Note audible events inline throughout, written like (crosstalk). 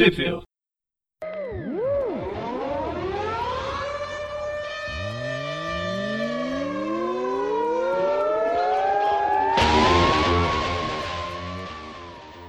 Sheffield.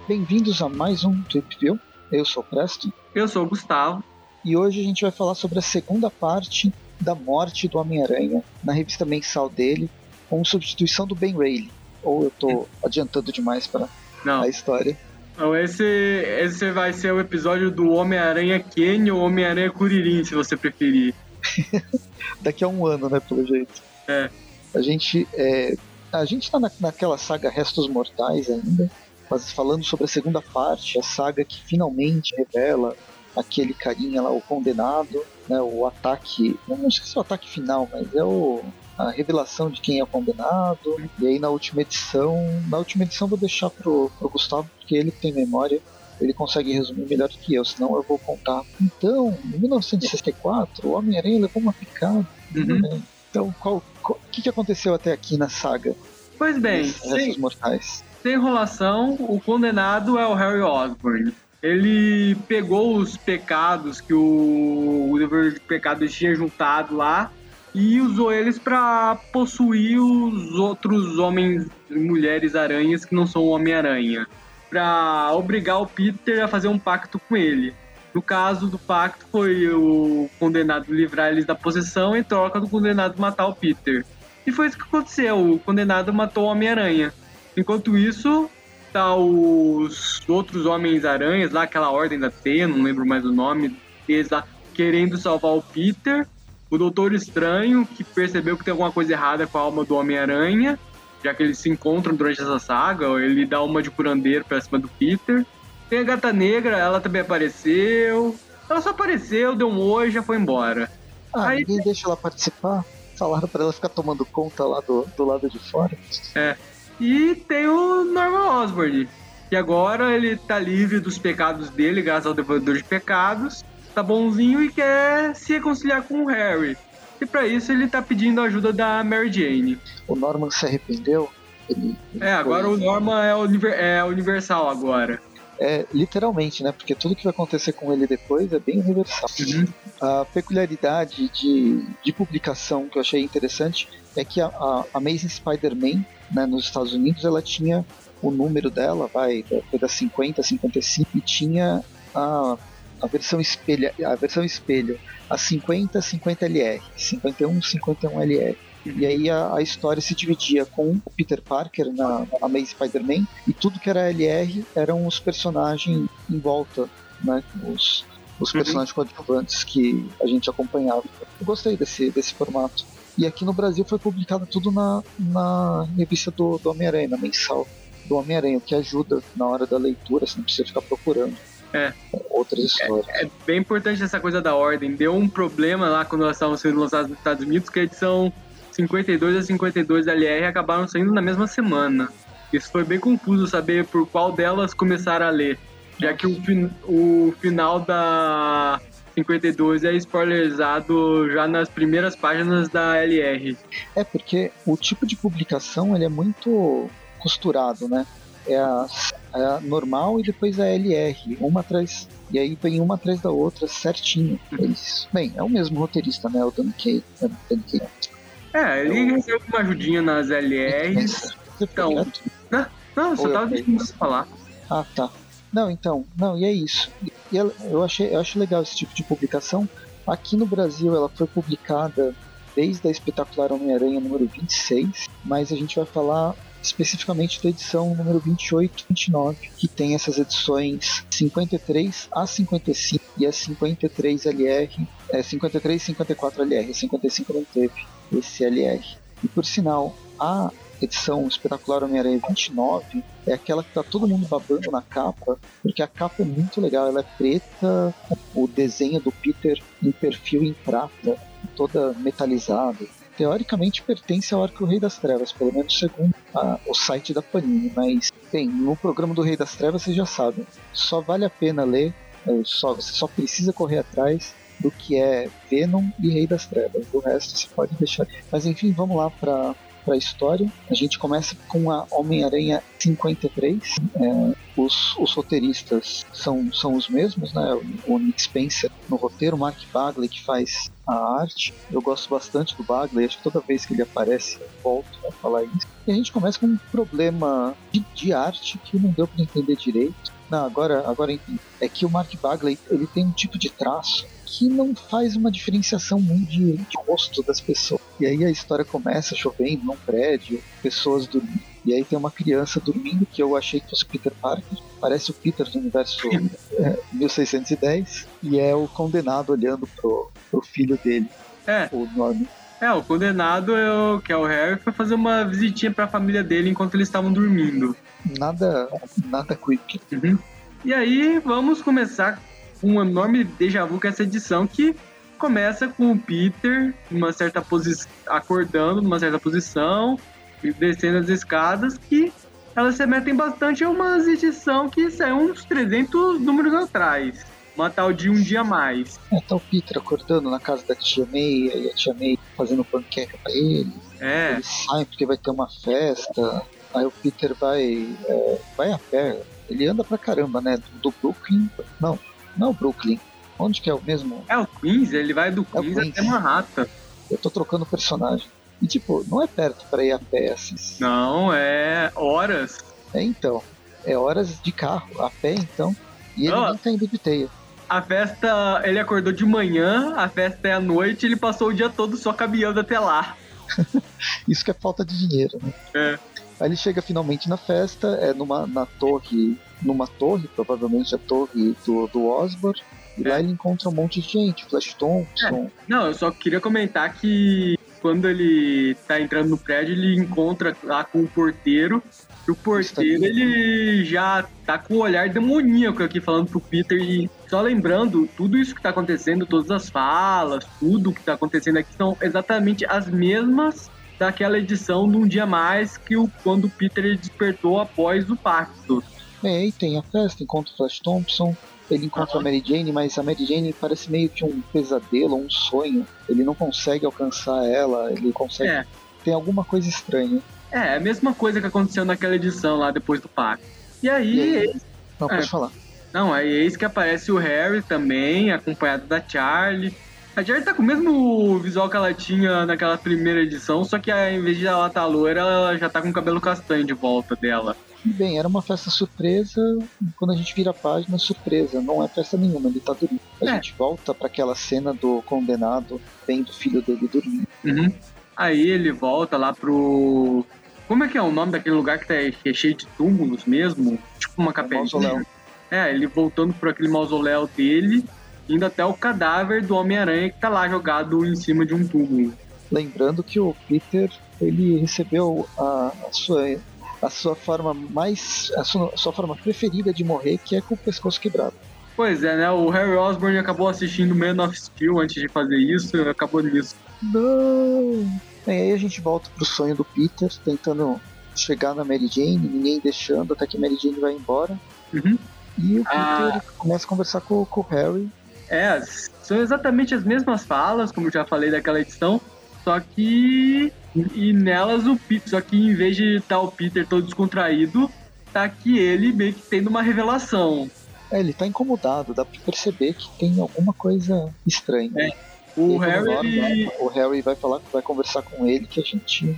Bem-vindos a mais um Trip View. Eu sou o Presto Eu sou o Gustavo. e hoje a gente vai falar sobre a segunda parte da morte do Homem-Aranha na revista mensal dele, com substituição do Ben Reilly. Ou eu tô adiantando demais para a história. Então esse, esse vai ser o episódio do Homem-Aranha Kenny ou Homem-Aranha Kuririn, se você preferir. (laughs) Daqui a um ano, né, pelo jeito. É. A gente, é, a gente tá na, naquela saga Restos Mortais ainda, mas falando sobre a segunda parte, a saga que finalmente revela aquele carinha lá, o condenado, né, o ataque, não sei se é o ataque final, mas é o, a revelação de quem é o condenado. E aí na última edição, na última edição vou deixar pro, pro Gustavo, porque ele tem memória, ele consegue resumir melhor do que eu, senão eu vou contar. Então, em 1964, o Homem-Aranha levou uma picada. Uhum. né? Então, qual- o que, que aconteceu até aqui na saga Pois bem, sem, Mortais? sem enrolação, o condenado é o Harry Osborn. Ele pegou os pecados que o, o dever de pecado tinha juntado lá e usou eles para possuir os outros homens e mulheres aranhas que não são o Homem-Aranha. Pra obrigar o Peter a fazer um pacto com ele. No caso do pacto, foi o condenado livrar eles da possessão em troca do condenado matar o Peter. E foi isso que aconteceu: o condenado matou o Homem-Aranha. Enquanto isso, tá os outros Homens-Aranhas, lá aquela Ordem da Teia, não lembro mais o nome deles lá, querendo salvar o Peter. O Doutor Estranho, que percebeu que tem alguma coisa errada com a alma do Homem-Aranha, já que eles se encontram durante essa saga, ele dá uma de curandeiro pra cima do Peter. Tem a Gata Negra, ela também apareceu. Ela só apareceu, deu um oi e já foi embora. Ah, Aí- ninguém deixa ela participar? Falaram pra ela ficar tomando conta lá do, do lado de fora? E tem o Norman Osborn, que agora ele tá livre dos pecados dele, graças ao devorador de pecados, tá bonzinho e quer se reconciliar com o Harry. E pra isso ele tá pedindo a ajuda da Mary Jane. O Norman se arrependeu? Ele, ele É, agora foi- o Norman é, univer- é universal agora. É, literalmente, né? Porque tudo que vai acontecer com ele depois é bem universal. A peculiaridade de, de publicação que eu achei interessante é que a, a Amazing Spider-Man, né, nos Estados Unidos, ela tinha o número dela, vai, foi da 50 a 55, e tinha a, a versão espelha, a versão espelho, a 50 50 LR, 51 51 LR. E aí a, a história se dividia com o Peter Parker na, na Amazing Spider-Man e tudo que era LR eram os personagens em volta, né? Os, os Uhum. personagens coadjuvantes que a gente acompanhava. Eu gostei desse, desse formato. E aqui no Brasil foi publicado tudo na, na revista do, do Homem-Aranha, mensal do Homem-Aranha, o que ajuda na hora da leitura, você não precisa ficar procurando É. outras histórias. É bem importante essa coisa da ordem. Deu um problema lá quando elas estavam sendo lançadas nos Estados Unidos, que a edição 52 a 52 LR acabaram saindo na mesma semana. Isso foi bem confuso saber por qual delas começaram a ler, já que o, fin- o final da 52 é spoilerizado já nas primeiras páginas da LR. É porque o tipo de publicação ele é muito costurado, né? É a, é a normal e depois a LR, uma atrás. E aí vem uma atrás da outra certinho. É isso. Bem, é o mesmo roteirista, né? O Dan Kay. É. É, ele recebeu uma ajudinha nas LRs. Você Então. quieto? Não, eu só Ou eu tava deixando você falar. Ah, tá. Não, então, não, e é isso. E ela- eu, achei, eu acho legal esse tipo de publicação. Aqui no Brasil ela foi publicada desde a Espetacular Homem-Aranha número 26, mas a gente vai falar especificamente da edição número 28 e 29, que tem essas edições 53 a 55 e a 53 LR, é 53 e 54 LR, 55 não teve esse LR. E por sinal, a edição espetacular Homem-Aranha 29 é aquela que tá todo mundo babando na capa, porque a capa é muito legal, ela é preta, o desenho do Peter em perfil em prata, toda metalizada. Teoricamente pertence ao Arco Rei das Trevas, pelo menos segundo a- o site da Panini, mas, bem, no programa do Rei das Trevas vocês já sabem, só vale a pena ler, só, você só precisa correr atrás do que é Venom e Rei das Trevas, o resto você pode deixar. Mas enfim, vamos lá para para a história. A gente começa com a Homem-Aranha 53. É, os, os, roteiristas são, são os mesmos, né? O Nick Spencer no roteiro, o Mark Bagley que faz a arte. Eu gosto bastante do Bagley, acho que toda vez que ele aparece eu volto a falar isso. E a gente começa com um problema de, de arte que não deu para entender direito. Não, agora, agora é que o Mark Bagley ele tem um tipo de traço que não faz uma diferenciação muito de, de rosto das pessoas. E aí a história começa chovendo num prédio, pessoas dormindo. E aí tem uma criança dormindo que eu achei que fosse Peter Parker. Parece o Peter do universo é, 1610. E é o condenado olhando pro, pro filho dele. É. O Norman. É, o condenado, é o, que é o Harry, foi fazer uma visitinha pra família dele enquanto eles estavam dormindo. Nada, nada quick. Uhum. E aí, vamos começar com um enorme déjà vu com essa edição que começa com o Peter numa certa posição, acordando numa certa posição, descendo as escadas, que elas se metem bastante em uma edição que saiu uns 300 números atrás uma tal de um dia mais. É, tá o Peter acordando na casa da tia May, e a tia May fazendo panqueca pra ele. É. Ele sai porque vai ter uma festa. Aí o Peter vai, é, vai a pé. Ele anda pra caramba, né? Do Brooklyn. Não, não é Brooklyn. Onde que é o mesmo? É o Queens, ele vai do Queens, é Queens. até Manhattan. Eu tô trocando personagem. E tipo, não é perto pra ir a pé assim. Não, é horas. É então. É horas de carro, a pé então. E ele oh. nem tá indo de teia a festa, ele acordou de manhã, a festa é à noite, ele passou o dia todo só caminhando até lá. (laughs) Isso que é falta de dinheiro, né? É. Aí ele chega finalmente na festa, é numa na torre, numa torre, provavelmente a torre do, do Osborn, e é. lá ele encontra um monte de gente, Flash Thompson. É. Não, eu só queria comentar que quando ele tá entrando no prédio, ele encontra lá com o porteiro o porteiro, ele já tá com o olhar demoníaco aqui falando pro Peter e só lembrando, tudo isso que tá acontecendo, todas as falas, tudo que tá acontecendo aqui são exatamente as mesmas daquela edição de um dia mais que o quando o Peter despertou após o pacto. É, e tem a festa, encontra o Flash Thompson, ele encontra a Mary Jane, mas a Mary Jane parece meio que um pesadelo, um sonho. Ele não consegue alcançar ela, ele consegue. É. Tem alguma coisa estranha. É, a mesma coisa que aconteceu naquela edição lá depois do pacto. E aí. E aí? Não, pode é, falar. Não, aí eis que aparece o Harry também, acompanhado da Charlie. A Charlie tá com o mesmo visual que ela tinha naquela primeira edição, só que ao invés de ela estar tá loira, ela já tá com o cabelo castanho de volta dela. Bem, era uma festa surpresa. Quando a gente vira a página, surpresa. Não é festa nenhuma, ele tá dormindo. A é. gente volta para aquela cena do condenado vendo o filho dele dormir. Uhum. Aí ele volta lá pro como é que é o nome daquele lugar que tá cheio de túmulos mesmo? Tipo uma capelinha. É, ele voltando por aquele mausoléu dele, indo até o cadáver do Homem-Aranha que tá lá jogado em cima de um túmulo. Lembrando que o Peter, ele recebeu a, a sua a sua forma mais a sua, a sua, forma preferida de morrer, que é com o pescoço quebrado. Pois é, né? O Harry Osborn acabou assistindo Man of Steel antes de fazer isso, e acabou nisso. Não. E aí a gente volta pro sonho do Peter, tentando chegar na Mary Jane, ninguém deixando, até que a Mary Jane vai embora. Uhum. E o Peter ah. começa a conversar com, com o Harry. É, são exatamente as mesmas falas, como já falei daquela edição, só que. E nelas o Peter, só que em vez de estar tá o Peter todo descontraído, tá aqui ele meio que tendo uma revelação. É, ele tá incomodado, dá pra perceber que tem alguma coisa estranha. É. O Harry. o Harry vai falar, vai conversar com ele que a gente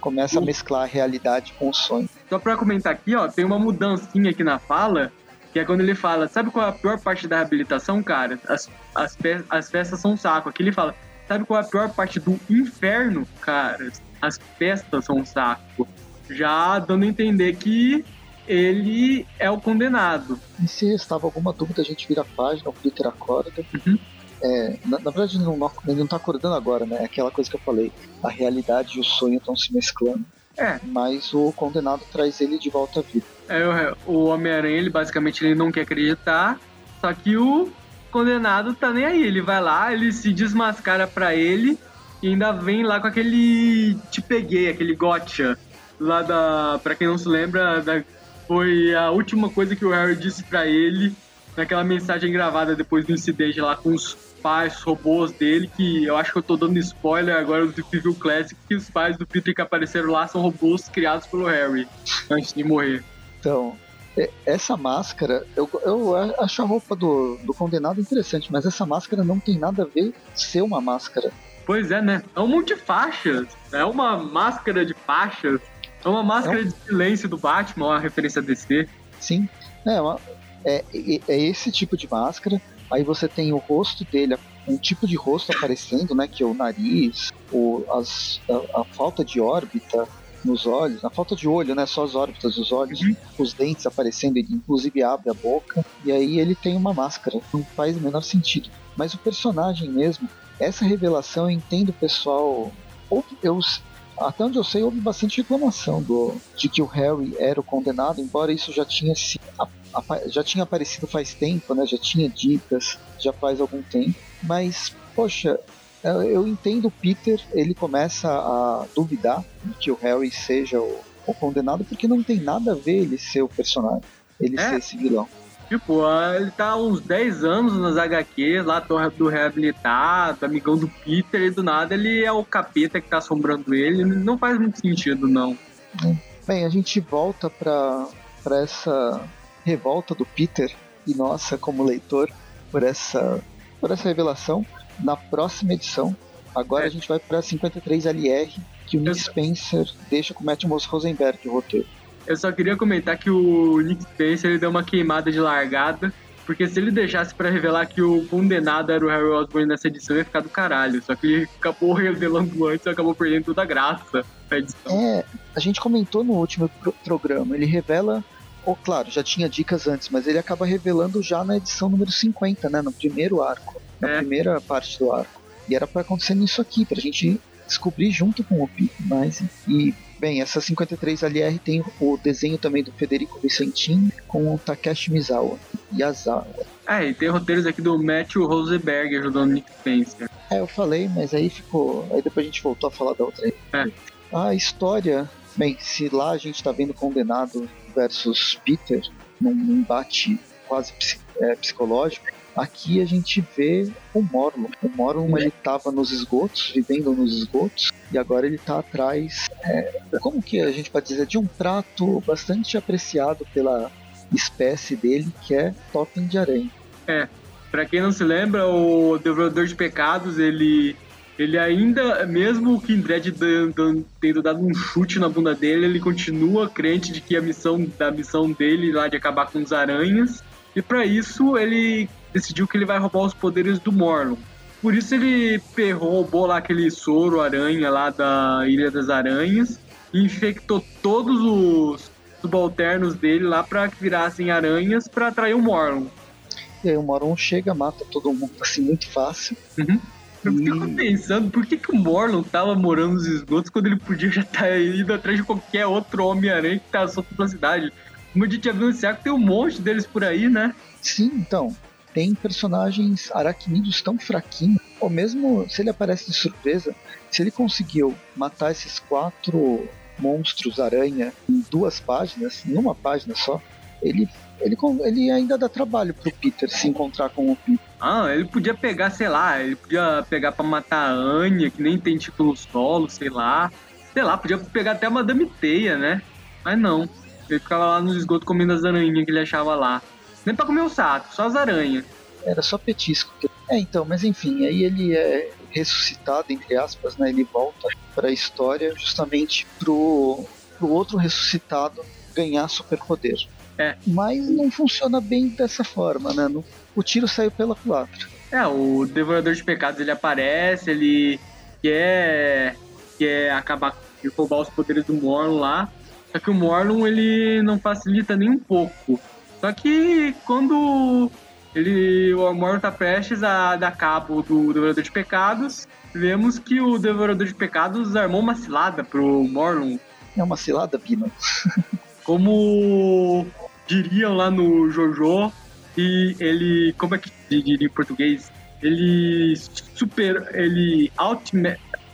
começa a mesclar a realidade com o sonho. Só pra comentar aqui, ó, tem uma mudancinha aqui na fala, que é quando ele fala, sabe qual é a pior parte da reabilitação, cara? As, as, as festas são um saco. Aqui ele fala, sabe qual é a pior parte do inferno, cara? As festas são um saco. Já dando a entender que ele é o condenado. E se restava alguma dúvida, a gente vira a página, o Peter acorda. Uhum. É, na, na, verdade, ele não, ele não tá acordando agora, né? É aquela coisa que eu falei. A realidade e o sonho estão se mesclando. É. Mas o condenado traz ele de volta à vida. É, o Homem-Aranha, ele basicamente ele não quer acreditar. Só que o condenado tá nem aí. Ele vai lá, ele se desmascara pra ele e ainda vem lá com aquele te peguei, aquele gotcha. Lá da. Pra quem não se lembra, da, foi a última coisa que o Harry disse pra ele naquela mensagem gravada depois do incidente lá com os pais robôs dele, que eu acho que eu tô dando spoiler agora do Civil Classic, que os pais do Peter que apareceram lá são robôs criados pelo Harry antes de morrer. Então, essa máscara, eu, eu acho a roupa do, do condenado interessante, mas essa máscara não tem nada a ver ser uma máscara. Pois é, né? É um monte de faixas. É uma máscara de faixas. É uma máscara é um... de silêncio do Batman, uma referência a DC. Sim. É, uma, é, é esse tipo de máscara. Aí você tem o rosto dele, um tipo de rosto aparecendo, né? Que é o nariz, o, as, a, a falta de órbita, nos olhos, na falta de olho, né? Só as órbitas dos olhos, uhum. os dentes aparecendo, ele inclusive abre a boca, e aí ele tem uma máscara. Não faz o menor sentido. Mas o personagem mesmo, essa revelação eu entendo o pessoal. Eu, até onde eu sei, houve bastante reclamação do, de que o Harry era o condenado, embora isso já tinha se, já tinha aparecido faz tempo, né? Já tinha dicas, já faz algum tempo. Mas, poxa, eu entendo o Peter, ele começa a duvidar de que o Harry seja o, o condenado, porque não tem nada a ver ele ser o personagem, ele é. ser esse vilão. Tipo, ele tá há uns 10 anos nas HQs, lá do, do reabilitado, amigão do Peter, e do nada ele é o capeta que tá assombrando ele. Não faz muito sentido, não. Bem, a gente volta pra, pra essa revolta do Peter, e nossa, como leitor, por essa, por essa revelação na próxima edição. Agora é. a gente vai para 53 LR, que o Nick Spencer deixa com o Matthew Rosenberg o roteiro. Eu só queria comentar que o Nick Spencer ele deu uma queimada de largada, porque se ele deixasse para revelar que o condenado era o Harry Osborn nessa edição, ia ficar do caralho. Só que ele acabou (laughs) revelando antes e acabou perdendo toda a graça da edição. É, a gente comentou no último pro programa, ele revela ou oh, claro, já tinha dicas antes, mas ele acaba revelando já na edição número 50, né, no primeiro arco na é. primeira parte do arco. E era para acontecer nisso aqui, pra gente descobrir junto com o Pi. Mas, e, bem, essa 53 LR tem o desenho também do Federico Vicentin com o Takeshi Mizawa e Azawa. Ah, e tem roteiros aqui do Matthew Rosenberg ajudando Nick Spencer. É, eu falei, mas aí ficou. Aí depois a gente voltou a falar da outra. É. A história. Bem, se lá a gente tá vendo Condenado versus Peter, num embate quase é, psicológico, Aqui a gente vê o Morlon. O Morlon ele estava nos esgotos, vivendo nos esgotos, e agora ele está atrás, é, como que a gente pode dizer, de um prato bastante apreciado pela espécie dele, que é totem de aranha. É, para quem não se lembra, o Devorador de Pecados, ele ele ainda, mesmo o Kindred tendo dado um chute na bunda dele, ele continua crente de que a missão da missão dele lá de acabar com os aranhas. E para isso ele decidiu que ele vai roubar os poderes do Morlun. Por isso ele roubou lá aquele soro aranha lá da Ilha das Aranhas e infectou todos os subalternos dele lá para que virassem aranhas para atrair o Morlun. E aí o Morlun chega, mata todo mundo assim muito fácil. Uhum. Eu fico pensando, por que, que o Morlun tava morando nos esgotos quando ele podia já estar tá indo atrás de qualquer outro Homem-Aranha que tá solto pela cidade? Como a gente já viu no tem um monte deles por aí, né? Sim, então tem personagens aracnídeos tão fraquinhos, ou mesmo se ele aparece de surpresa, se ele conseguiu matar esses quatro monstros aranha em duas páginas, em uma página só, ele, ele, ele ainda dá trabalho pro Peter se encontrar com o Peter. Ah, ele podia pegar, sei lá, ele podia pegar para matar a Anya, que nem tem título solo, sei lá. Sei lá, podia pegar até a Madame Teia, né? Mas não. Ele ficava lá nos esgotos comendo as aranhas que ele achava lá. Nem pra comer o saco, só as aranhas. Era só petisco. É, então, mas enfim, aí ele é ressuscitado, entre aspas, né? Ele volta para a história justamente pro, pro outro ressuscitado ganhar superpoder. É. Mas não funciona bem dessa forma, né? No, o tiro saiu pela culatra. É, o Devorador de Pecados ele aparece, ele quer, quer acabar de roubar os poderes do Morlun lá. Só que o Morlun ele não facilita nem um pouco. Só que quando ele, o Morlun tá prestes a dar cabo do Devorador de Pecados, vemos que o Devorador de Pecados armou uma cilada pro Morlun. É uma cilada, Pino. (laughs) Como diriam lá no Jojo, e ele, como é que diria em português? Ele super, ele out,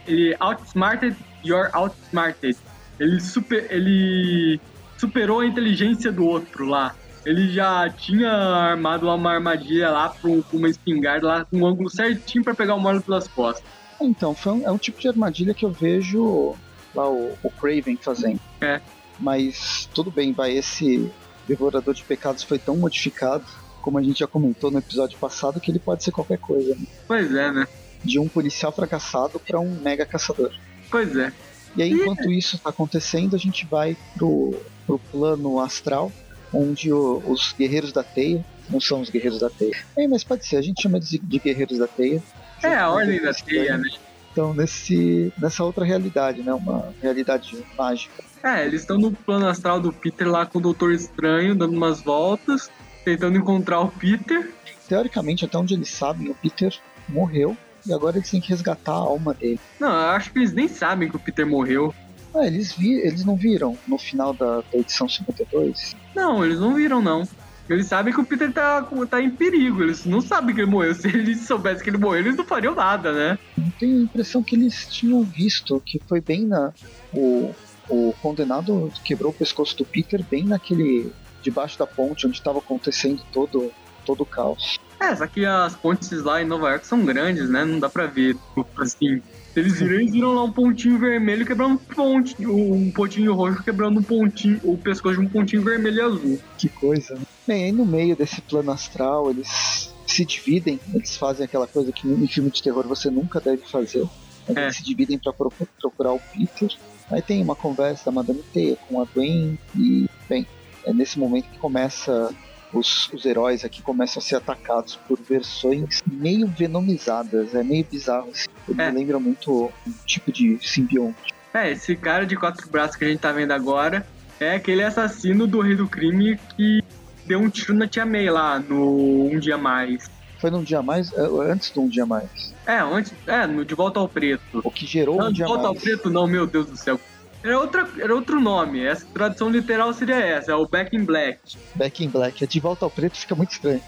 ele outsmarted your outsmarted. Ele super, ele superou a inteligência do outro lá. Ele já tinha armado uma armadilha lá com uma espingarda lá com um ângulo certinho para pegar o Mordo pelas costas. Então, um, é um tipo de armadilha que eu vejo lá o, o Craven fazendo. É. Mas tudo bem, vai, esse Devorador de Pecados foi tão modificado, como a gente já comentou no episódio passado, que ele pode ser qualquer coisa. Né? Pois é, né? De um policial fracassado para um mega caçador. Pois é. E aí, enquanto isso está acontecendo, a gente vai pro, pro plano astral, onde o, os guerreiros da teia, não são os guerreiros da teia, é, mas pode ser, a gente chama de, de guerreiros da teia. É, a ordem da teia, né? Então, nesse, nessa outra realidade, né? Uma realidade mágica. É, eles estão no plano astral do Peter lá com o Doutor Estranho, dando umas voltas, tentando encontrar o Peter. Teoricamente, até onde eles sabem, o Peter morreu e agora eles têm que resgatar a alma dele. Não, eu acho que eles nem sabem que o Peter morreu. Ah, eles, vi, eles não viram no final da, da edição 52? Não, eles não viram, não. Eles sabem que o Peter tá, tá em perigo, eles não sabem que ele morreu. (laughs) Se eles soubessem que ele morreu, eles não fariam nada, né? Eu tenho a impressão que eles tinham visto, que foi bem na. O, o condenado quebrou o pescoço do Peter bem naquele. debaixo da ponte onde estava acontecendo todo, todo o caos. É, só que as pontes lá em Nova York são grandes, né? Não dá pra ver, assim. Eles viram, eles viram lá um pontinho vermelho quebrando um ponte, um pontinho roxo quebrando um pontinho, o pescoço de um pontinho vermelho e azul. Que coisa, né? Bem, aí no meio desse plano astral, eles se dividem, eles fazem aquela coisa que em filme de terror você nunca deve fazer. Eles é. se dividem para procurar o Peter. Aí tem uma conversa da Madame Teia com a Gwen e, bem, é nesse momento que começa os, os heróis aqui começam a ser atacados por versões meio venomizadas. É meio bizarro. Assim. É. me lembra muito um tipo de simbionte. É, esse cara de quatro braços que a gente tá vendo agora é aquele assassino do Rei do Crime que deu um tiro na Tia May lá no Um Dia Mais. Foi num dia mais? É, antes do Um Dia Mais. É, antes. É, no De Volta ao Preto. O que gerou não, Um Dia Mais. De Volta ao Preto, não, meu Deus do céu. Era, outra, era outro nome. Essa tradução literal seria essa, é o Back in Black. Back in Black. É de volta ao preto fica muito estranho.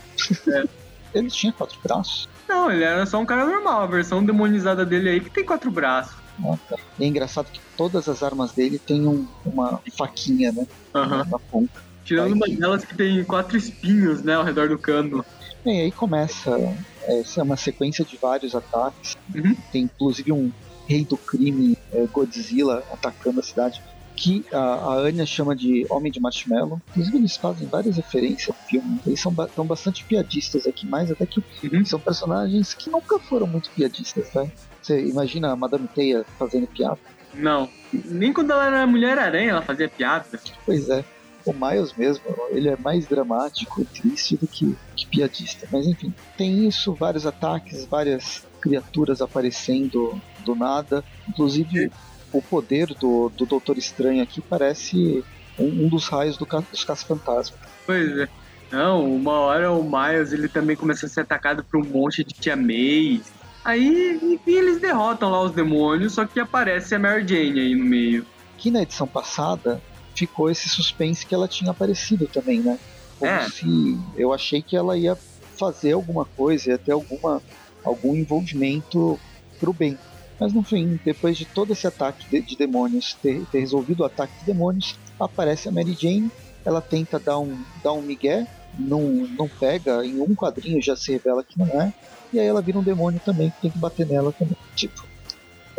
É. (laughs) ele tinha quatro braços? Não, ele era só um cara normal. A versão demonizada dele aí que tem quatro braços. Ah, tá. E é engraçado que todas as armas dele têm um, uma faquinha, né? Uhum. Na ponta. Tirando aí, uma delas que tem quatro espinhos, né, ao redor do cano. E aí começa essa é uma sequência de vários ataques. Uhum. Tem inclusive um rei do crime, é, Godzilla, atacando a cidade, que a, a Anya chama de Homem de Marshmallow. Inclusive, eles fazem várias referências ao filme. Eles são ba bastante piadistas aqui, mais até que uhum. são personagens que nunca foram muito piadistas, né? Você imagina a Madame Teia fazendo piada? Não. Nem quando ela era Mulher-Aranha ela fazia piada. Pois é. O Miles mesmo, ele é mais dramático e triste do que, que piadista. Mas enfim, tem isso, vários ataques, várias criaturas aparecendo do nada. Inclusive, o poder do, do Doutor Estranho aqui parece um, um dos raios do, dos Caça-Fantasma. Pois é. Não, uma hora o Miles ele também começa a ser atacado por um monte de Tia May. Aí, enfim, eles derrotam lá os demônios, só que aparece a Mary Jane aí no meio. Que na edição passada ficou esse suspense que ela tinha aparecido também, né? Como é. se eu achei que ela ia fazer alguma coisa, ia ter alguma, algum envolvimento pro bem. Mas no fim, depois de todo esse ataque de, de demônios, ter, ter, resolvido o ataque de demônios, aparece a Mary Jane, ela tenta dar um, dar um migué, não, não pega, em um quadrinho já se revela que não é, e aí ela vira um demônio também, que tem que bater nela também. Tipo,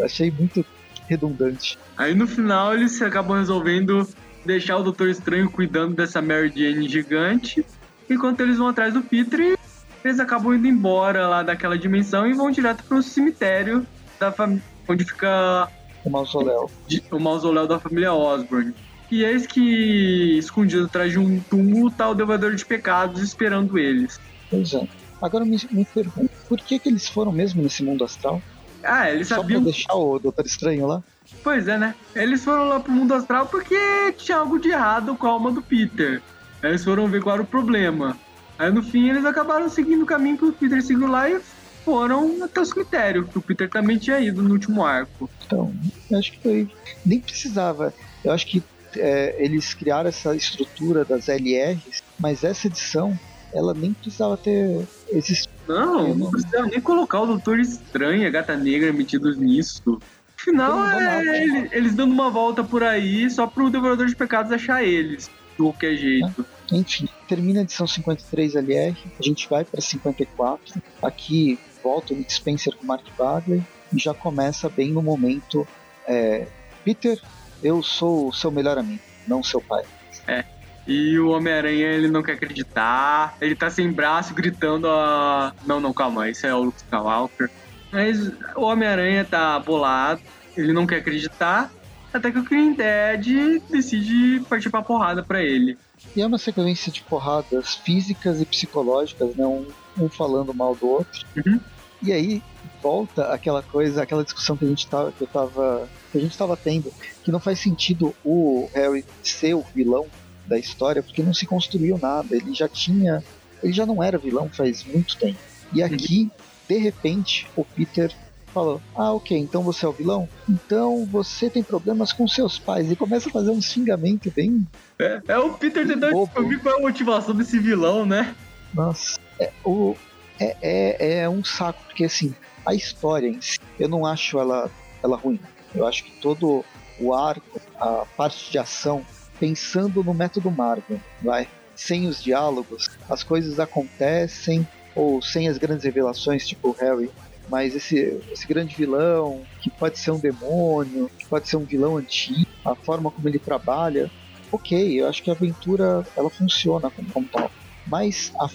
achei muito redundante. Aí no final eles acabam resolvendo deixar o Doutor Estranho cuidando dessa Mary Jane gigante, enquanto eles vão atrás do Peter e eles acabam indo embora lá daquela dimensão e vão direto para o cemitério da família, onde fica o mausoléu. o mausoléu da família Osborne. E eis que, escondido atrás de um túmulo, tá o Devorador de Pecados esperando eles. Pois é. Agora me, me pergunto, por que, que eles foram mesmo nesse mundo astral? Ah, eles Só sabiam. Pra deixar o Doutor Estranho lá? Pois é, né? Eles foram lá pro mundo astral porque tinha algo de errado com a alma do Peter. Eles foram ver qual era o problema. Aí no fim eles acabaram seguindo o caminho que o Peter seguiu lá e foram até o cemitério, que o Peter também tinha ido no último arco. Então, acho que foi. Nem precisava. Eu acho que é, eles criaram essa estrutura das LRs, mas essa edição, ela nem precisava ter existido. Não, não, precisava nem colocar o Doutor Estranho a Gata Negra metidos nisso. Afinal, é, eles, eles, dando uma volta por aí só pro Devorador de Pecados achar eles, de qualquer jeito. É, enfim. Termina a edição 53 LR, a gente vai para 54. Aqui volta o Nick Spencer com Mark Bagley e já começa bem no momento. É, Peter, eu sou o seu melhor amigo, não seu pai. É. E o Homem-Aranha, ele não quer acreditar. Ele tá sem braço, gritando a. Não, não, calma, isso é o Luke Skywalker. Mas o Homem-Aranha tá bolado, ele não quer acreditar. Até que o Green Dead decide partir pra porrada pra ele. E é uma sequência de porradas físicas e psicológicas, né? Um, um falando mal do outro. Uhum. E aí volta aquela coisa, aquela discussão que a gente tava, que eu tava, que a gente tava tendo, que não faz sentido o Harry ser o vilão da história, porque não se construiu nada. Ele já tinha, ele já não era vilão faz muito tempo. E aqui, de repente, o Peter falou: Ah, ok, então você é o vilão? Então você tem problemas com seus pais. E começa a fazer um xingamento bem. É, é o Peter tentando descobrir qual é a motivação desse vilão, né? Nossa. É, o, é, é, é um saco, porque assim, a história em si, eu não acho ela, ela ruim. Eu acho que todo o arco, a parte de ação, pensando no método Marvel, vai. Sem os diálogos, as coisas acontecem, ou sem as grandes revelações, tipo o Harry. Mas esse, esse grande vilão, que pode ser um demônio, que pode ser um vilão antigo, a forma como ele trabalha, ok, eu acho que a aventura ela funciona como, como tal. Mas a,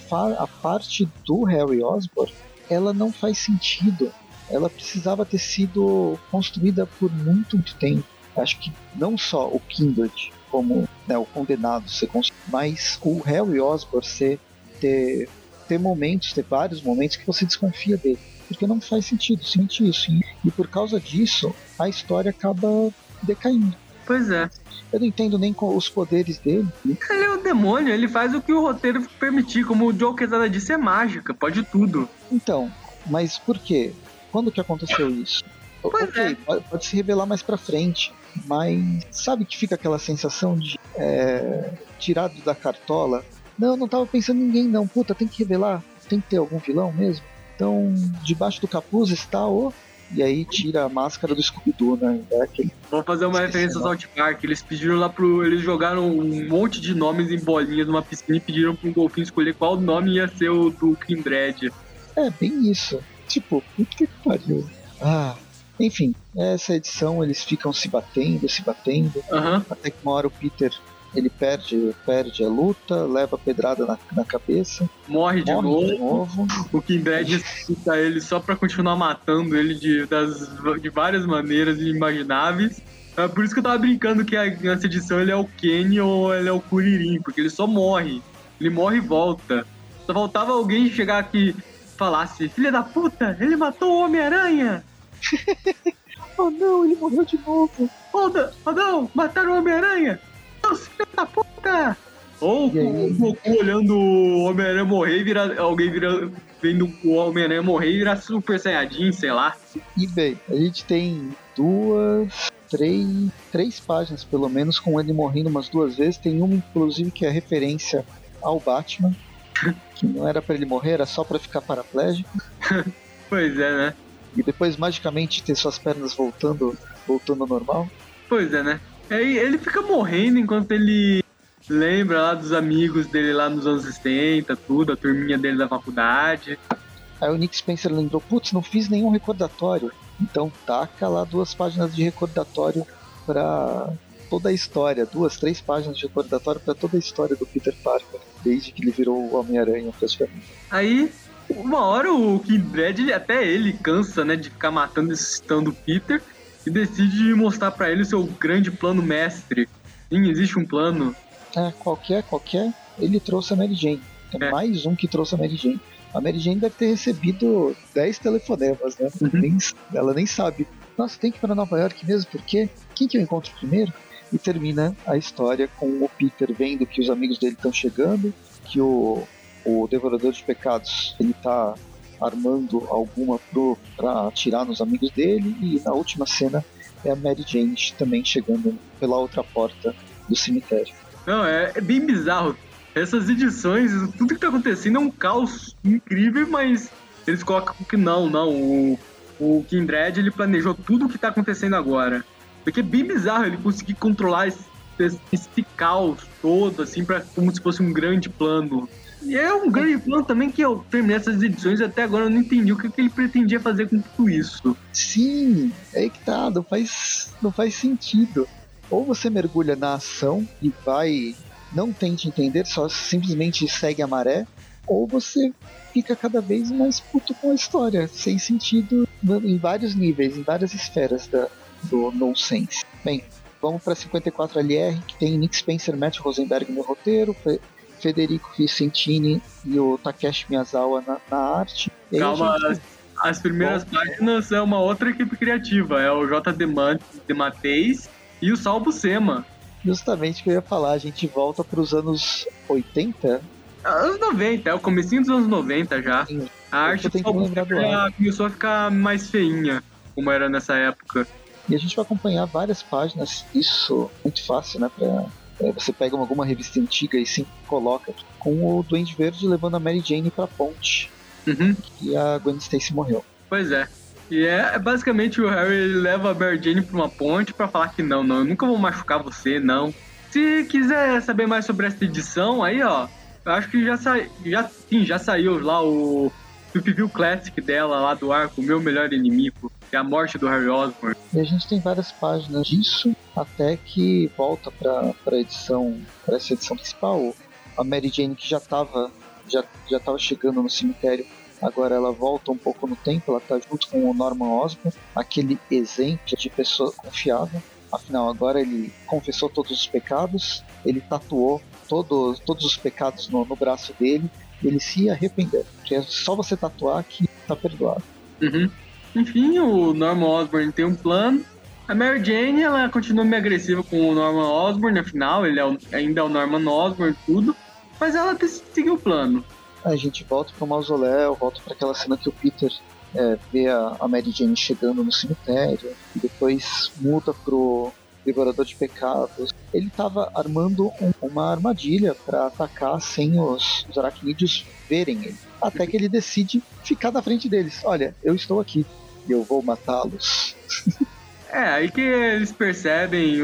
a parte do Harry Osborn, ela não faz sentido. Ela precisava ter sido construída por muito, muito tempo. Acho que não só o Kindred como né, o condenado ser construído, mas o Harry Osborn ser, ter, ter momentos, ter vários momentos que você desconfia dele. Porque não faz sentido, sente isso. E, e por causa disso, a história acaba decaindo. Pois é. Eu não entendo nem com os poderes dele. Ele é o demônio, ele faz o que o roteiro permitir. Como o Joe Quesada disse, é mágica, pode tudo. Então, mas por quê? Quando que aconteceu isso? Pois ok, é. pode, pode se revelar mais pra frente, mas sabe que fica aquela sensação de é, tirado da cartola? Não, não tava pensando em ninguém não. Puta, tem que revelar, tem que ter algum vilão mesmo. Então, debaixo do capuz está o... E aí tira a máscara do Scooby-Doo, né? É aquele... Vou fazer uma referência o ao South Park. Eles pediram lá pro. Eles jogaram um monte de nomes em bolinhas numa piscina e pediram pro golfinho escolher qual nome ia ser o do Kindred. É, bem isso. Tipo, puta que pariu. Ah, enfim, essa edição eles ficam se batendo, se batendo. Aham. Até que uma hora o Peter ele perde, perde a luta, leva a pedrada na, na cabeça, Morre de morre novo. de novo. O Kindred (laughs) ressuscita ele só pra continuar matando ele de, das, de várias maneiras inimagináveis. É por isso que eu tava brincando que a- nessa edição ele é o Kenny ou ele é o Kuririn, porque ele só morre. Ele morre e volta. Só faltava alguém chegar aqui e falasse: Filha da puta, ele matou o Homem-Aranha! (laughs) Oh não, ele morreu de novo. Oh, oh não, mataram o Homem-Aranha! Deus, filha da puta! Ou o Goku olhando o Homem-Aranha morrer e virar. Alguém vira, vendo o Homem-Aranha morrer e virar Super Saiyajin, sei lá. E bem, a gente tem duas, três, três páginas pelo menos com ele morrendo umas duas vezes. Tem uma inclusive que é referência ao Batman, (laughs) que não era pra ele morrer, era só pra ficar paraplégico. (laughs) Pois é, né? E depois magicamente ter suas pernas voltando, voltando ao normal. Pois é, né? Aí ele fica morrendo enquanto ele lembra lá dos amigos dele lá nos anos 60, tudo, a turminha dele da faculdade. Aí o Nick Spencer lembrou, putz, não fiz nenhum recordatório. Então taca lá duas páginas de recordatório pra toda a história, duas, três páginas de recordatório pra toda a história do Peter Parker, desde que ele virou o Homem-Aranha praticamente. Aí, uma hora o Kindred, ele- até ele cansa, né, de ficar matando e ressuscitando o Peter e decide mostrar pra ele o seu grande plano mestre. Sim, existe um plano. É, qualquer, qualquer, ele trouxe a Mary Jane. É, É. mais um que trouxe a Mary Jane. A Mary Jane deve ter recebido 10 telefonemas, né? Uhum. Nem- ela nem sabe. Nossa, tem que ir pra Nova York mesmo, por quê? Quem que eu encontro primeiro? E termina a história com o Peter vendo que os amigos dele estão chegando, que o, o Devorador de Pecados ele tá armando alguma pro, pra atirar nos amigos dele, e na última cena é a Mary Jane também chegando pela outra porta do cemitério. Não, é, é bem bizarro. Essas edições, tudo que tá acontecendo é um caos incrível, mas eles colocam que não, não. O, o Kindred ele planejou tudo o que tá acontecendo agora. Porque é bem bizarro ele conseguir controlar esse- esse caos todo, assim, pra, como se fosse um grande plano. E é um grande plano também que eu terminei essas edições e até agora eu não entendi o que, que ele pretendia fazer com tudo isso. Sim, é que tá, não faz, não faz sentido. Ou você mergulha na ação e vai, não tente entender, só simplesmente segue a maré, ou você fica cada vez mais puto com a história, sem sentido em vários níveis, em várias esferas da, do nonsense. Bem, vamos para 54LR, que tem Nick Spencer, Matt Rosenberg no roteiro, Federico Vicentini e o Takeshi Miyazawa na, na arte. Calma, gente... as, primeiras Bom, páginas é uma outra equipe criativa, é o J. De Mateis e o Salvo Sema. Justamente o que eu ia falar, a gente volta para os anos 80. Anos 90, é o comecinho dos anos 90 já. Sim. A arte começou a ficar mais feinha, como era nessa época. E a gente vai acompanhar várias páginas, isso muito fácil, né, pra é, você pega alguma revista antiga e sim coloca com o Duende Verde levando a Mary Jane pra ponte. Uhum. E a Gwen Stacy morreu. Pois é. E é, é basicamente o Harry leva a Mary Jane pra uma ponte para falar que não, não, eu nunca vou machucar você, não. Se quiser saber mais sobre essa edição, aí ó, eu acho que já, sa... já, sim, já saiu lá o Review Classic dela lá do arco, Meu Melhor Inimigo, que é a morte do Harry Osborn. E a gente tem várias páginas disso, até que volta para a edição, para essa edição principal, a Mary Jane que já estava já, já tava chegando no cemitério, agora ela volta um pouco no tempo, ela está junto com o Norman Osborn, aquele exemplo de pessoa confiável. Afinal, agora ele confessou todos os pecados, ele tatuou todos, todos os pecados no, no braço dele, ele se arrependeu. Porque é só você tatuar que tá perdoado. Uhum. Enfim, o Norman Osborn tem um plano. A Mary Jane, ela continua meio agressiva com o Norman Osborn, afinal, ele é o, ainda é o Norman Osborn tudo. Mas ela seguiu o plano. A gente volta pro mausoléu, volta para aquela cena que o Peter é, vê a, a Mary Jane chegando no cemitério, e depois muda pro devorador de pecados. Ele estava armando um, uma armadilha para atacar sem os, os aracnídeos verem ele. Até que ele decide ficar na frente deles. Olha, eu estou aqui e eu vou matá-los. (laughs) É, aí que eles percebem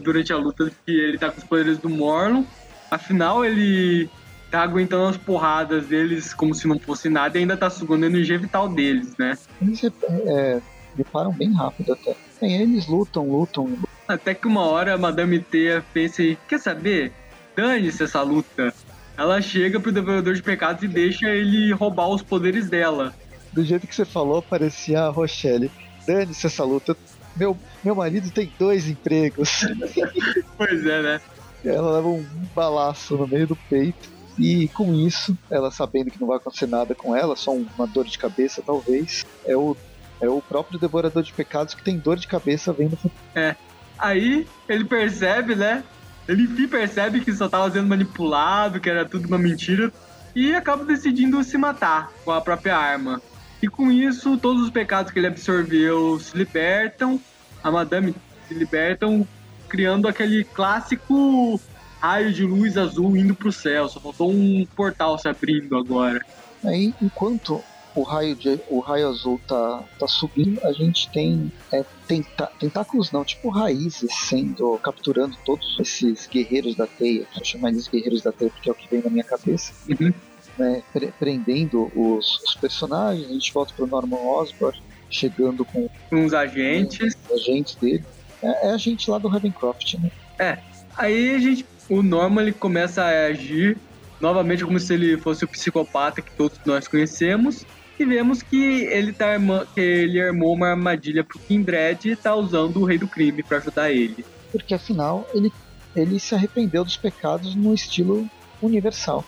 durante a luta que ele tá com os poderes do Morlon. Afinal, ele tá aguentando as porradas deles como se não fosse nada e ainda tá sugando a energia vital deles, né? Eles é, é, reparam bem rápido até. Bem, eles lutam, lutam. Até que uma hora a Madame T pensa e quer saber? Dane-se essa luta. Ela chega pro Devorador de Pecados e deixa ele roubar os poderes dela. Do jeito que você falou, parecia a Rochelle. Dane-se essa luta. Meu, meu marido tem dois empregos. (laughs) pois é, né? Ela leva um balaço no meio do peito. E com isso, ela sabendo que não vai acontecer nada com ela, só uma dor de cabeça talvez, é o, é o próprio Devorador de Pecados que tem dor de cabeça vendo. É. Aí ele percebe, né? Ele enfim percebe que só estava sendo manipulado, que era tudo uma mentira, e acaba decidindo se matar com a própria arma. E com isso, todos os pecados que ele absorveu se libertam, a Madame se libertam, criando aquele clássico raio de luz azul indo para o céu. Só faltou um portal se abrindo agora. Aí, enquanto o raio, de, o raio azul tá, tá subindo, a gente tem é, tenta, tentáculos não, tipo raízes sendo capturando todos esses guerreiros da teia. Vou chamar eles guerreiros da teia porque é o que vem na minha cabeça. Uhum. Né, pre prendendo os, os, personagens, a gente volta pro Norman Osborn, chegando com uns agentes. Agentes dele. É, é a gente lá do Ravencroft, né? É. Aí a gente. O Norman ele começa a agir novamente como se ele fosse o psicopata que todos nós conhecemos e vemos que ele, tá arma, que ele armou uma armadilha pro Kindred e tá usando o Rei do Crime para ajudar ele. Porque afinal, ele, ele se arrependeu dos pecados no estilo universal.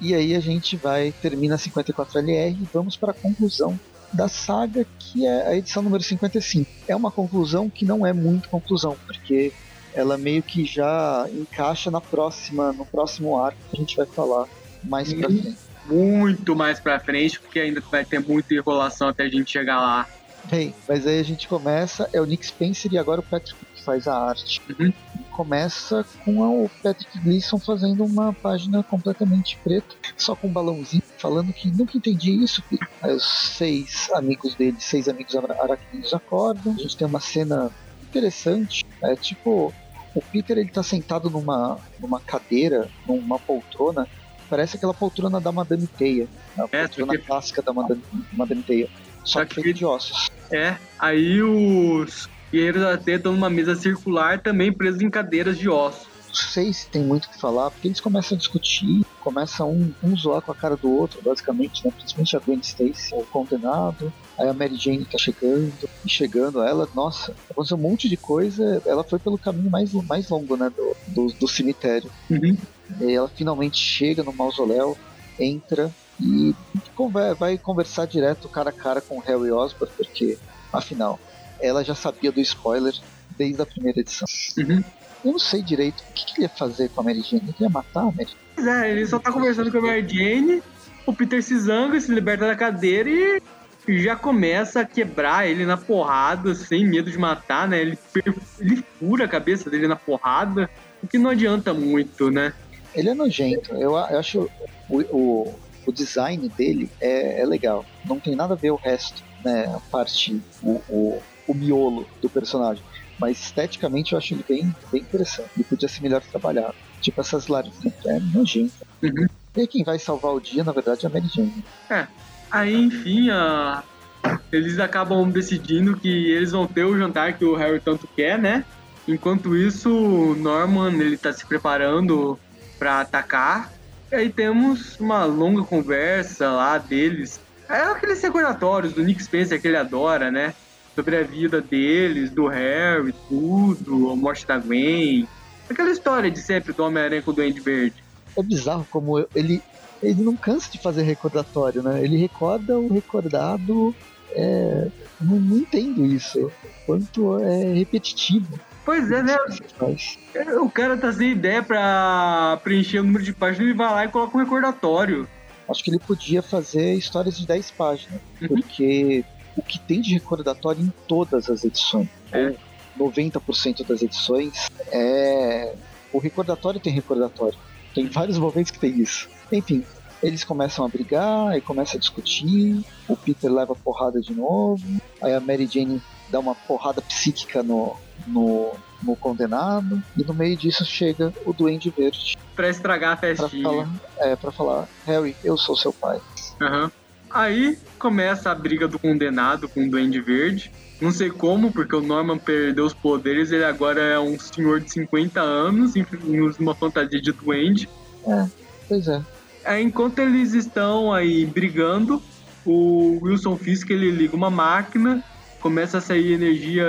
e aí a gente vai, termina 54LR e vamos para a conclusão da saga, que é a edição número 55. É uma conclusão que não é muito conclusão, porque ela meio que já encaixa na próxima, no próximo arco que a gente vai falar mais pra uhum. frente muito mais pra frente, porque ainda vai ter muita enrolação até a gente chegar lá. Bem, mas aí a gente começa, é o Nick Spencer e agora o Patrick que faz a arte. Uhum. Começa com o Patrick Gleason fazendo uma página completamente preta, só com um balãozinho, falando que nunca entendi isso. Aí os seis amigos dele, seis amigos aracnídeos acordam. A gente tem uma cena interessante, é tipo o Peter ele tá sentado numa, numa cadeira, numa poltrona, parece aquela poltrona da Madame Teia, a É, poltrona porque- clássica da Madame, Madame Teia, só que que- feita de ossos. É, aí os guerreiros da Teia estão numa mesa circular também presos em cadeiras de ossos. Não sei se tem muito o que falar, porque eles começam a discutir, começam um, um zoar com a cara do outro, basicamente, né? Principalmente a Gwen Stacy, o condenado. Aí a Mary Jane tá chegando, e chegando, ela, nossa, aconteceu um monte de coisa, ela foi pelo caminho mais, mais longo, né, do, do, do cemitério. Uhum. E aí ela finalmente chega no mausoléu, entra e conver- vai conversar direto cara a cara com o Harry Osborn, porque, afinal, ela já sabia do spoiler desde a primeira edição. Uhum. Eu não sei direito o que, que ele ia fazer com a Mary Jane. Ele ia matar a Mary Jane? Pois é, ele só tá conversando com a Mary Jane, o Peter se zanga, se liberta da cadeira e já começa a quebrar ele na porrada, sem medo de matar, né? Ele, ele fura a cabeça dele na porrada, o que não adianta muito, né? Ele é nojento. Eu, eu acho o, o, o design dele é, é legal. Não tem nada a ver o resto, né? A parte, o, o, o miolo do personagem. Mas esteticamente eu acho ele bem, bem interessante. Ele podia ser melhor trabalhado. Tipo essas larinhas. É nojento. Uhum. E quem vai salvar o dia, na verdade, é a Mary Jane. Aí, enfim, a- eles acabam decidindo que eles vão ter o jantar que o Harry tanto quer, né? Enquanto isso, o Norman ele tá se preparando para atacar. E aí temos uma longa conversa lá deles. É aqueles recordatórios do Nick Spencer que ele adora, né? Sobre a vida deles, do Harry, tudo, a morte da Gwen. Aquela história de sempre do Homem-Aranha com o Duende Verde. É bizarro como ele, ele não cansa de fazer recordatório, né? Ele recorda o recordado. É, não, não entendo isso. Quanto é repetitivo. Pois é, né? O cara tá sem ideia pra preencher o número de páginas, ele vai lá e coloca um recordatório. Acho que ele podia fazer histórias de 10 páginas, Uhum. porque o que tem de recordatório em todas as edições, É. ou 90% das edições, é. O recordatório tem recordatório. Tem vários momentos que tem isso. Enfim, eles começam a brigar, e começam a discutir, o Peter leva porrada de novo, aí a Mary Jane dá uma porrada psíquica no, no, no condenado, e no meio disso chega o Duende Verde Pra estragar a pra festinha. falar, é, pra falar, Harry, eu sou seu pai. Aham. Aí começa a briga do condenado com o Duende Verde. Não sei como, porque o Norman perdeu os poderes, ele agora é um senhor de 50 anos, em uma fantasia de duende. Pois é. Aí, enquanto eles estão aí brigando, o Wilson Fisk ele liga uma máquina, começa a sair energia.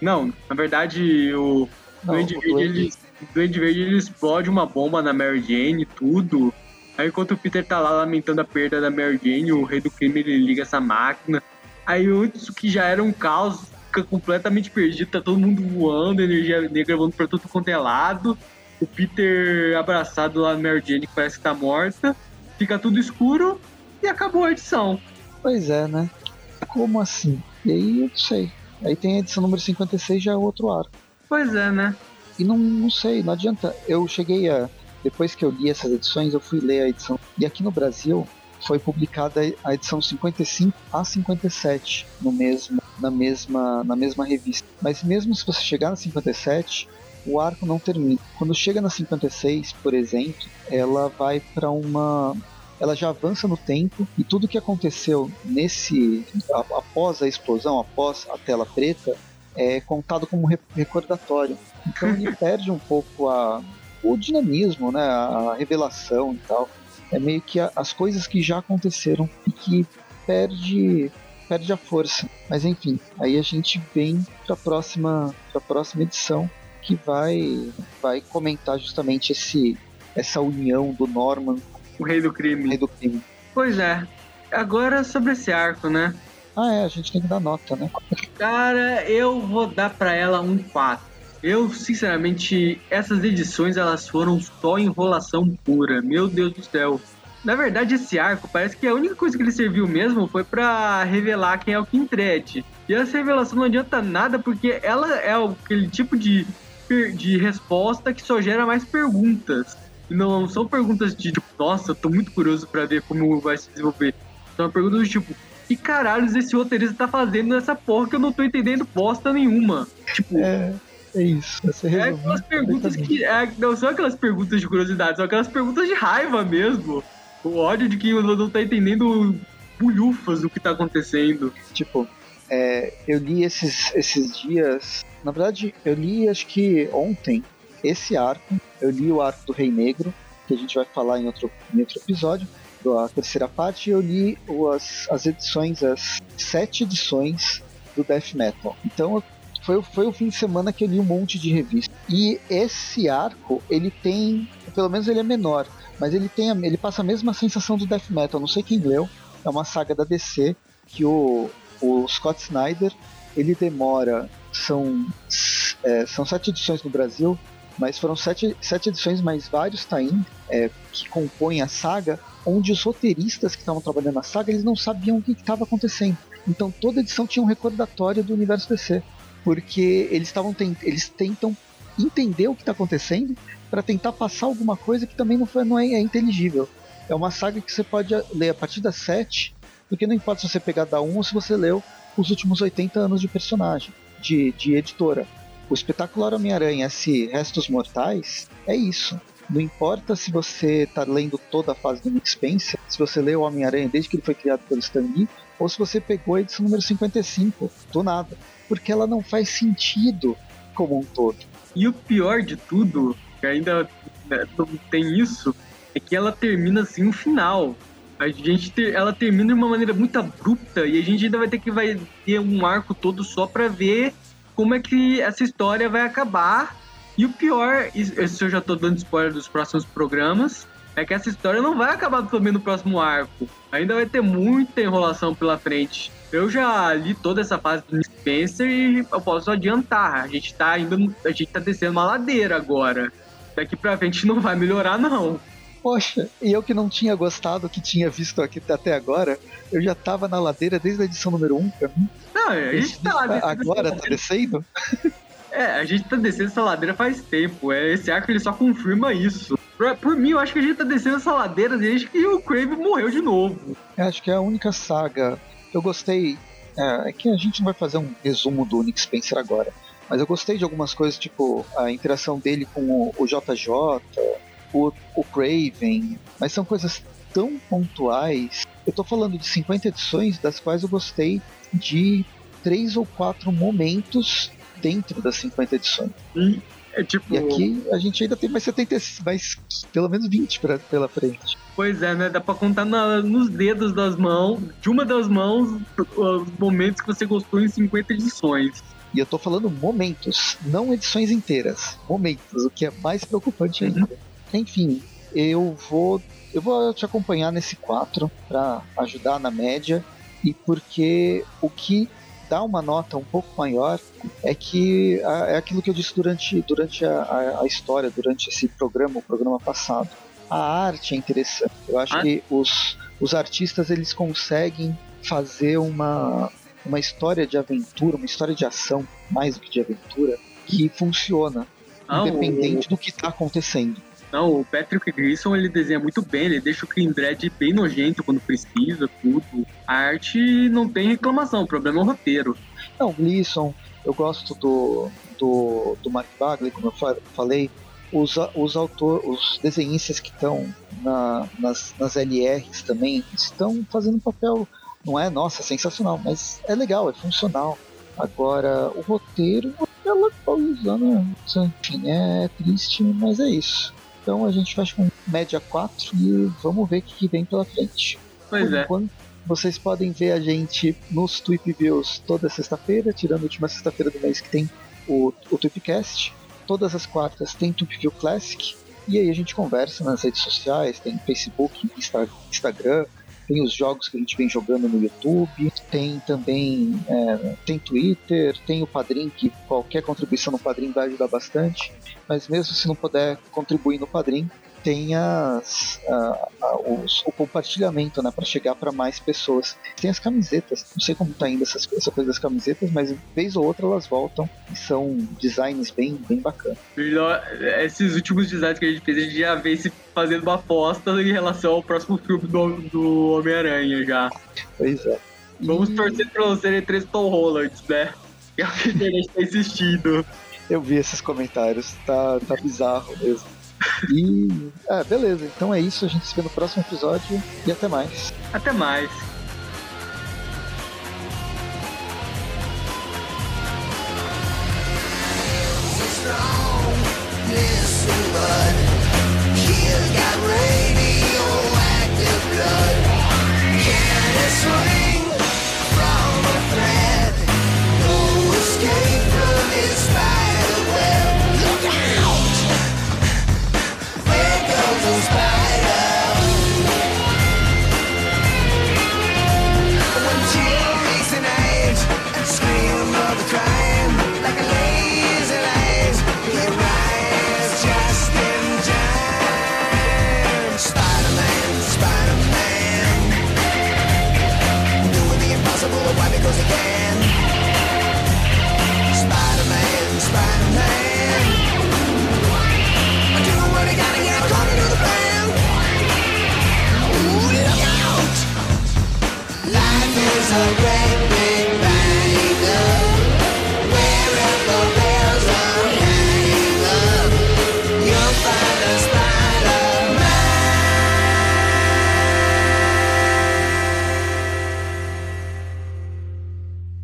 Não, na verdade, o Não, Duende Verde, Duende- ele, Duende Verde ele explode uma bomba na Mary Jane e tudo. Aí enquanto o Peter tá lá lamentando a perda da Mary Jane, o rei do crime ele liga essa máquina. Aí antes que já era um caos, fica completamente perdido, tá todo mundo voando, energia negra voando pra tudo quanto é lado. O Peter abraçado lá na Mary Jane que parece que tá morta. Fica tudo escuro e acabou a edição. Pois é, né? Como assim? E aí eu não sei. Aí tem a edição número 56, já é outro arco. Pois é, né? E não, não sei, não adianta. Eu cheguei a. Depois que eu li essas edições, eu fui ler a edição. E aqui no Brasil foi publicada a edição 55 a 57 no mesmo, na, mesma, na mesma revista. Mas mesmo se você chegar na 57, o arco não termina. Quando chega na 56, por exemplo, ela vai para uma. Ela já avança no tempo e tudo que aconteceu nesse. após a explosão, após a tela preta, é contado como re- recordatório. Então ele (laughs) perde um pouco a, o dinamismo, né, a revelação e tal. É meio que a- as coisas que já aconteceram e que perde perde a força. Mas enfim, aí a gente vem para a próxima para próxima edição que vai vai comentar justamente esse essa união do Norman O rei do crime. rei do crime. Pois é. Agora sobre esse arco, né? Ah, é, a gente tem que dar nota, né? Cara, eu vou dar pra ela um 4. Eu, sinceramente, essas edições elas foram só enrolação pura. Meu Deus do céu. Na verdade, esse arco parece que a única coisa que ele serviu mesmo foi pra revelar quem é o Kindred. E essa revelação não adianta nada porque ela é aquele tipo de, de resposta que só gera mais perguntas. Não são perguntas de tipo, nossa, tô muito curioso pra ver como vai se desenvolver. São perguntas do tipo, que caralhos esse roteirista tá fazendo nessa porra que eu não tô entendendo bosta nenhuma? Tipo, É, É isso. Você é aquelas perguntas que. É, não são aquelas perguntas de curiosidade, são aquelas perguntas de raiva mesmo. O ódio de quem não tá entendendo bulhufas do que tá acontecendo. Tipo, é, eu li esses, esses dias. Na verdade, eu li acho que ontem esse arco. Eu li o arco do Rei Negro, que a gente vai falar em outro, em outro episódio, da terceira parte. Eu li as, as edições, as sete edições do Death Metal. Então foi, foi o fim de semana que eu li um monte de revista. E esse arco, ele tem. Pelo menos ele é menor, mas ele tem ele passa a mesma sensação do Death Metal. Não sei quem leu. É uma saga da DC que o, o Scott Snyder ele demora. São, é, são sete edições no Brasil, mas foram sete, sete edições mais vários tain é, que compõem a saga, onde os roteiristas que estavam trabalhando na saga eles não sabiam o que estava acontecendo. Então toda edição tinha um recordatório do universo DC porque eles estavam eles tentam entender o que está acontecendo para tentar passar alguma coisa que também não, foi, não é, é, inteligível. É uma saga que você pode ler a partir da 7, porque não importa se você pegar da 1 ou se você leu os últimos 80 anos de personagem, de, de editora. O espetacular Homem-Aranha, esse Restos Mortais, é isso. Não importa se você está lendo toda a fase do Nick Spencer, se você leu o Homem-Aranha desde que ele foi criado pelo Stan Lee, ou se você pegou a edição número 55, do nada porque ela não faz sentido como um todo. E o pior de tudo, que ainda né, tem isso, é que ela termina assim no final. A gente ter, ela termina de uma maneira muito abrupta e a gente ainda vai ter que vai ter um arco todo só para ver como é que essa história vai acabar. E o pior, isso eu já tô dando spoiler dos próximos programas, é que essa história não vai acabar também no próximo arco. Ainda vai ter muita enrolação pela frente. Eu já li toda essa fase do Spencer e eu posso adiantar. A gente tá indo. A gente tá descendo uma ladeira agora. Daqui pra frente não vai melhorar, não. Poxa, e eu que não tinha gostado, que tinha visto aqui até agora, eu já tava na ladeira desde a edição número 1 pra mim. Não, a gente tá lá Agora tá descendo? (laughs) É, a gente tá descendo essa ladeira faz tempo. É, esse arco ele só confirma isso. Por, por mim, eu acho que a gente tá descendo essa ladeira desde que o Crave morreu de novo. Eu acho que é a única saga eu gostei. É, é, que a gente não vai fazer um resumo do Nick Spencer agora. Mas eu gostei de algumas coisas, tipo a interação dele com o, o JJ, o, o Craven. Mas são coisas tão pontuais. Eu tô falando de 50 edições, das quais eu gostei de três ou quatro momentos dentro das 50 edições. E, é tipo... e aqui a gente ainda tem mais 70, mais pelo menos 20 pra, pela frente. Pois é, né? Dá pra contar na, nos dedos das mãos, de uma das mãos, os momentos que você gostou em 50 edições. E eu tô falando momentos, não edições inteiras. Momentos, o que é mais preocupante ainda. Uhum. Enfim, eu vou eu vou te acompanhar nesse 4 para ajudar na média e porque o que dá uma nota um pouco maior é que é aquilo que eu disse durante, durante a, a, história, durante esse programa, o programa passado a arte é interessante. Eu acho ah. que os, os artistas eles conseguem fazer uma, uma história de aventura, uma história de ação, mais do que de aventura, que funciona, ah, independente o... do que está acontecendo. Não, o Patrick Gleason ele desenha muito bem, ele deixa o Clean Dread bem nojento quando precisa, tudo. A arte não tem reclamação, o problema é o roteiro. Não, Gleason, eu gosto do, do, do Mark Bagley, como eu falei, os, os autores, os desenhistas que estão na, nas, nas LRs também estão fazendo um papel, não é, nossa, sensacional, mas é legal, é funcional. Agora, o roteiro, ela coisa, né? Enfim, é triste, mas é isso. Então a gente faz com média 4 e vamos ver o que vem pela frente. Pois Por é. Enquanto, vocês podem ver a gente nos Tweep Views toda sexta-feira, tirando a última sexta-feira do mês que tem o, o Tweepcast todas as quartas tem TubeView Classic. E aí a gente conversa nas redes sociais, tem Facebook, Insta, Instagram, tem os jogos que a gente vem jogando no YouTube, tem também é, tem Twitter, tem o Padrim, que qualquer contribuição no Padrim vai ajudar bastante. Mas mesmo se não puder contribuir no Padrim, tem as, a, a, os, o compartilhamento, né, para chegar para mais pessoas. Tem as camisetas, não sei como tá indo essas, essa coisa das camisetas, mas vez ou outra elas voltam e são designs bem, bem bacanas. Esses últimos designs que a gente fez, a gente já vê se fazendo uma aposta em relação ao próximo filme do, do Homem-Aranha já. Pois é. Vamos e... torcer pra não serem três Tom Hollands, né? (laughs) Que é o que a gente tá insistindo. Eu vi esses comentários, tá, tá bizarro mesmo. E. É, beleza, então é isso. A gente se vê no próximo episódio e até mais. Até mais.